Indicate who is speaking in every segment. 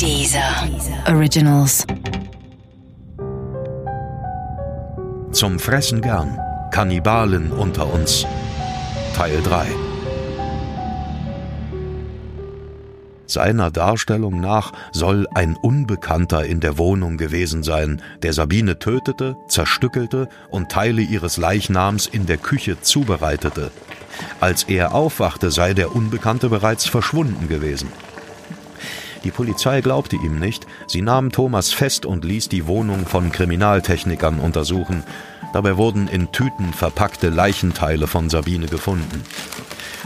Speaker 1: Dieser Originals.
Speaker 2: Zum Fressen gern. Kannibalen unter uns. Teil 3. Seiner Darstellung nach soll ein Unbekannter in der Wohnung gewesen sein, der Sabine tötete, zerstückelte und Teile ihres Leichnams in der Küche zubereitete. Als er aufwachte, sei der Unbekannte bereits verschwunden gewesen. Die Polizei glaubte ihm nicht, sie nahm Thomas fest und ließ die Wohnung von Kriminaltechnikern untersuchen. Dabei wurden in Tüten verpackte Leichenteile von Sabine gefunden.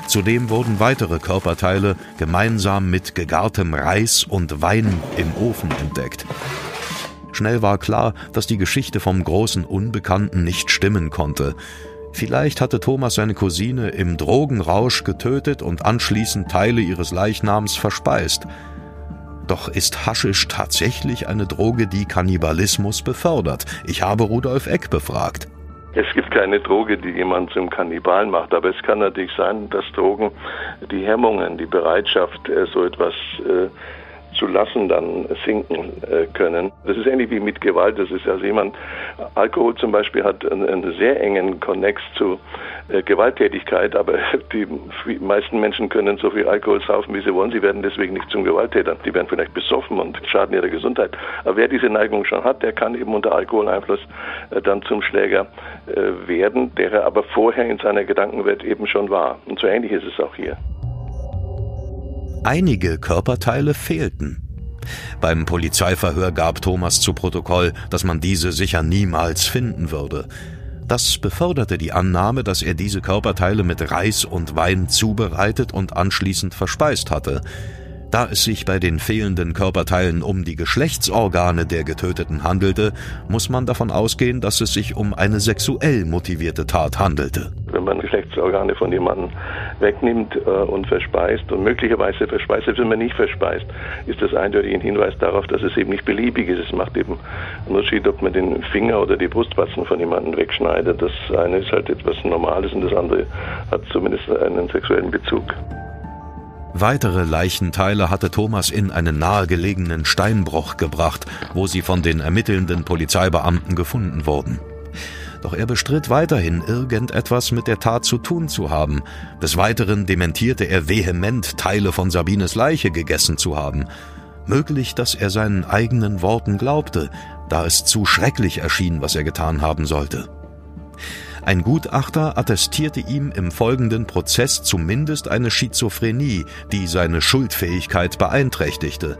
Speaker 2: Zudem wurden weitere Körperteile gemeinsam mit gegartem Reis und Wein im Ofen entdeckt. Schnell war klar, dass die Geschichte vom großen Unbekannten nicht stimmen konnte. Vielleicht hatte Thomas seine Cousine im Drogenrausch getötet und anschließend Teile ihres Leichnams verspeist. Doch ist Haschisch tatsächlich eine Droge, die Kannibalismus befördert? Ich habe Rudolf Eck befragt.
Speaker 3: Es gibt keine Droge, die jemand zum Kannibalen macht, aber es kann natürlich sein, dass Drogen die Hemmungen, die Bereitschaft, äh, so etwas äh, zu lassen, dann sinken äh, können. Das ist ähnlich wie mit Gewalt. Das ist also jemand, Alkohol zum Beispiel hat einen, einen sehr engen Konnex zu äh, Gewalttätigkeit, aber die meisten Menschen können so viel Alkohol saufen, wie sie wollen. Sie werden deswegen nicht zum Gewalttäter. Die werden vielleicht besoffen und schaden ihrer Gesundheit. Aber wer diese Neigung schon hat, der kann eben unter Alkoholeinfluss äh, dann zum Schläger äh, werden, der er aber vorher in seiner Gedankenwelt eben schon war. Und so ähnlich ist es auch hier.
Speaker 2: Einige Körperteile fehlten. Beim Polizeiverhör gab Thomas zu Protokoll, dass man diese sicher niemals finden würde. Das beförderte die Annahme, dass er diese Körperteile mit Reis und Wein zubereitet und anschließend verspeist hatte. Da es sich bei den fehlenden Körperteilen um die Geschlechtsorgane der Getöteten handelte, muss man davon ausgehen, dass es sich um eine sexuell motivierte Tat handelte.
Speaker 3: Wenn man Geschlechtsorgane von jemandem wegnimmt äh, und verspeist und möglicherweise verspeist, selbst wenn man nicht verspeist, ist das eindeutig ein Hinweis darauf, dass es eben nicht beliebig ist. Es macht eben einen Unterschied, ob man den Finger oder die Brustwarzen von jemandem wegschneidet. Das eine ist halt etwas Normales und das andere hat zumindest einen sexuellen Bezug.
Speaker 2: Weitere Leichenteile hatte Thomas in einen nahegelegenen Steinbruch gebracht, wo sie von den ermittelnden Polizeibeamten gefunden wurden. Doch er bestritt weiterhin, irgendetwas mit der Tat zu tun zu haben. Des Weiteren dementierte er vehement, Teile von Sabines Leiche gegessen zu haben. Möglich, dass er seinen eigenen Worten glaubte, da es zu schrecklich erschien, was er getan haben sollte. Ein Gutachter attestierte ihm im folgenden Prozess zumindest eine Schizophrenie, die seine Schuldfähigkeit beeinträchtigte.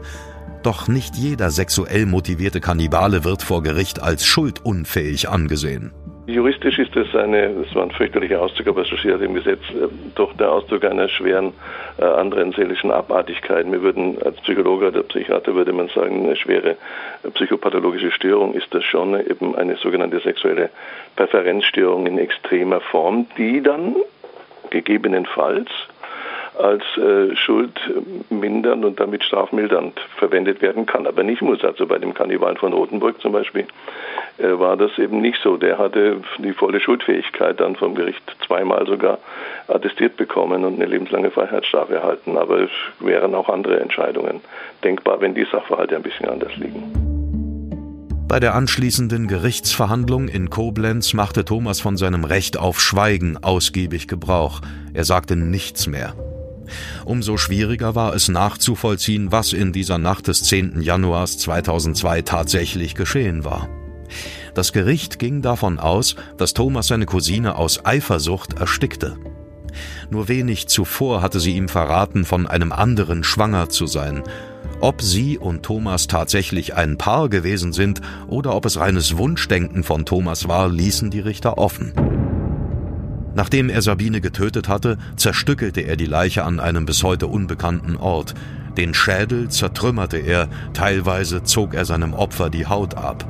Speaker 2: Doch nicht jeder sexuell motivierte Kannibale wird vor Gericht als schuldunfähig angesehen.
Speaker 3: Juristisch ist das eine, das war ein fürchterlicher Ausdruck, aber es steht im Gesetz, äh, doch der Ausdruck einer schweren äh, anderen seelischen Abartigkeit. Wir würden als Psychologe oder Psychiater würde man sagen, eine schwere äh, psychopathologische Störung ist das schon eben eine sogenannte sexuelle Präferenzstörung in extremer Form, die dann gegebenenfalls als äh, schuldmindernd und damit strafmildernd verwendet werden kann, aber nicht muss. Also bei dem Kannibalen von Rothenburg zum Beispiel äh, war das eben nicht so. Der hatte die volle Schuldfähigkeit dann vom Gericht zweimal sogar attestiert bekommen und eine lebenslange Freiheitsstrafe erhalten. Aber es wären auch andere Entscheidungen denkbar, wenn die Sachverhalte ein bisschen anders liegen.
Speaker 2: Bei der anschließenden Gerichtsverhandlung in Koblenz machte Thomas von seinem Recht auf Schweigen ausgiebig Gebrauch. Er sagte nichts mehr. Umso schwieriger war es nachzuvollziehen, was in dieser Nacht des 10. Januars 2002 tatsächlich geschehen war. Das Gericht ging davon aus, dass Thomas seine Cousine aus Eifersucht erstickte. Nur wenig zuvor hatte sie ihm verraten, von einem anderen schwanger zu sein. Ob sie und Thomas tatsächlich ein Paar gewesen sind oder ob es reines Wunschdenken von Thomas war, ließen die Richter offen. Nachdem er Sabine getötet hatte, zerstückelte er die Leiche an einem bis heute unbekannten Ort. Den Schädel zertrümmerte er, teilweise zog er seinem Opfer die Haut ab.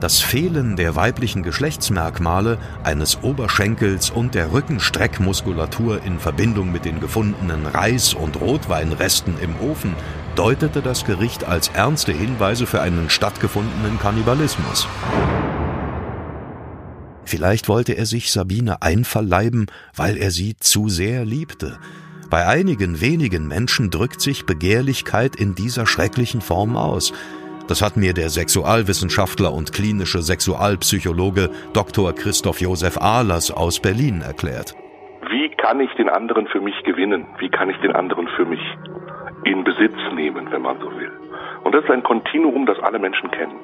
Speaker 2: Das Fehlen der weiblichen Geschlechtsmerkmale, eines Oberschenkels und der Rückenstreckmuskulatur in Verbindung mit den gefundenen Reis- und Rotweinresten im Ofen deutete das Gericht als ernste Hinweise für einen stattgefundenen Kannibalismus. Vielleicht wollte er sich Sabine einverleiben, weil er sie zu sehr liebte, Bei einigen wenigen Menschen drückt sich Begehrlichkeit in dieser schrecklichen Form aus. Das hat mir der Sexualwissenschaftler und klinische Sexualpsychologe Dr. Christoph Josef Ahlers aus Berlin erklärt.
Speaker 4: Wie kann ich den anderen für mich gewinnen? Wie kann ich den anderen für mich in Besitz nehmen, wenn man so will? Und das ist ein Kontinuum, das alle Menschen kennen.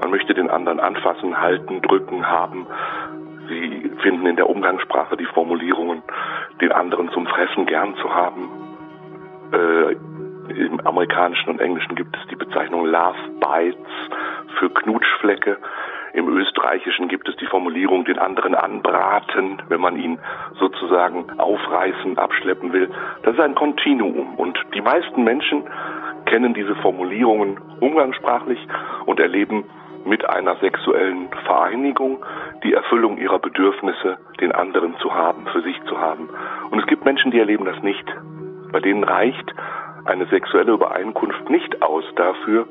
Speaker 4: Man möchte den anderen anfassen, halten, drücken, haben. Sie finden in der Umgangssprache die Formulierungen, den anderen zum Fressen gern zu haben. Äh, im amerikanischen und englischen gibt es die Bezeichnung Love Bites für Knutschflecke. Im österreichischen gibt es die Formulierung den anderen anbraten, wenn man ihn sozusagen aufreißen, abschleppen will. Das ist ein Kontinuum und die meisten Menschen kennen diese Formulierungen umgangssprachlich und erleben mit einer sexuellen Vereinigung die Erfüllung ihrer Bedürfnisse, den anderen zu haben, für sich zu haben. Und es gibt Menschen, die erleben das nicht. Bei denen reicht eine sexuelle Übereinkunft nicht aus dafür,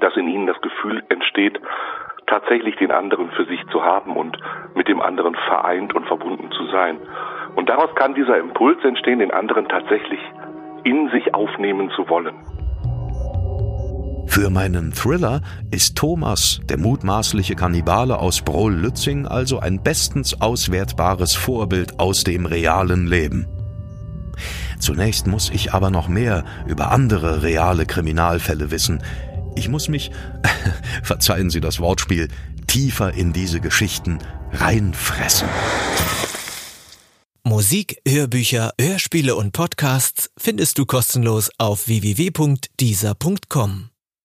Speaker 4: dass in ihnen das Gefühl entsteht, tatsächlich den anderen für sich zu haben und mit dem anderen vereint und verbunden zu sein. Und daraus kann dieser Impuls entstehen, den anderen tatsächlich in sich aufnehmen zu wollen.
Speaker 2: Für meinen Thriller ist Thomas, der mutmaßliche Kannibale aus Brohl-Lützing, also ein bestens auswertbares Vorbild aus dem realen Leben. Zunächst muss ich aber noch mehr über andere reale Kriminalfälle wissen. Ich muss mich, verzeihen Sie das Wortspiel, tiefer in diese Geschichten reinfressen.
Speaker 5: Musik, Hörbücher, Hörspiele und Podcasts findest du kostenlos auf www.dieser.com.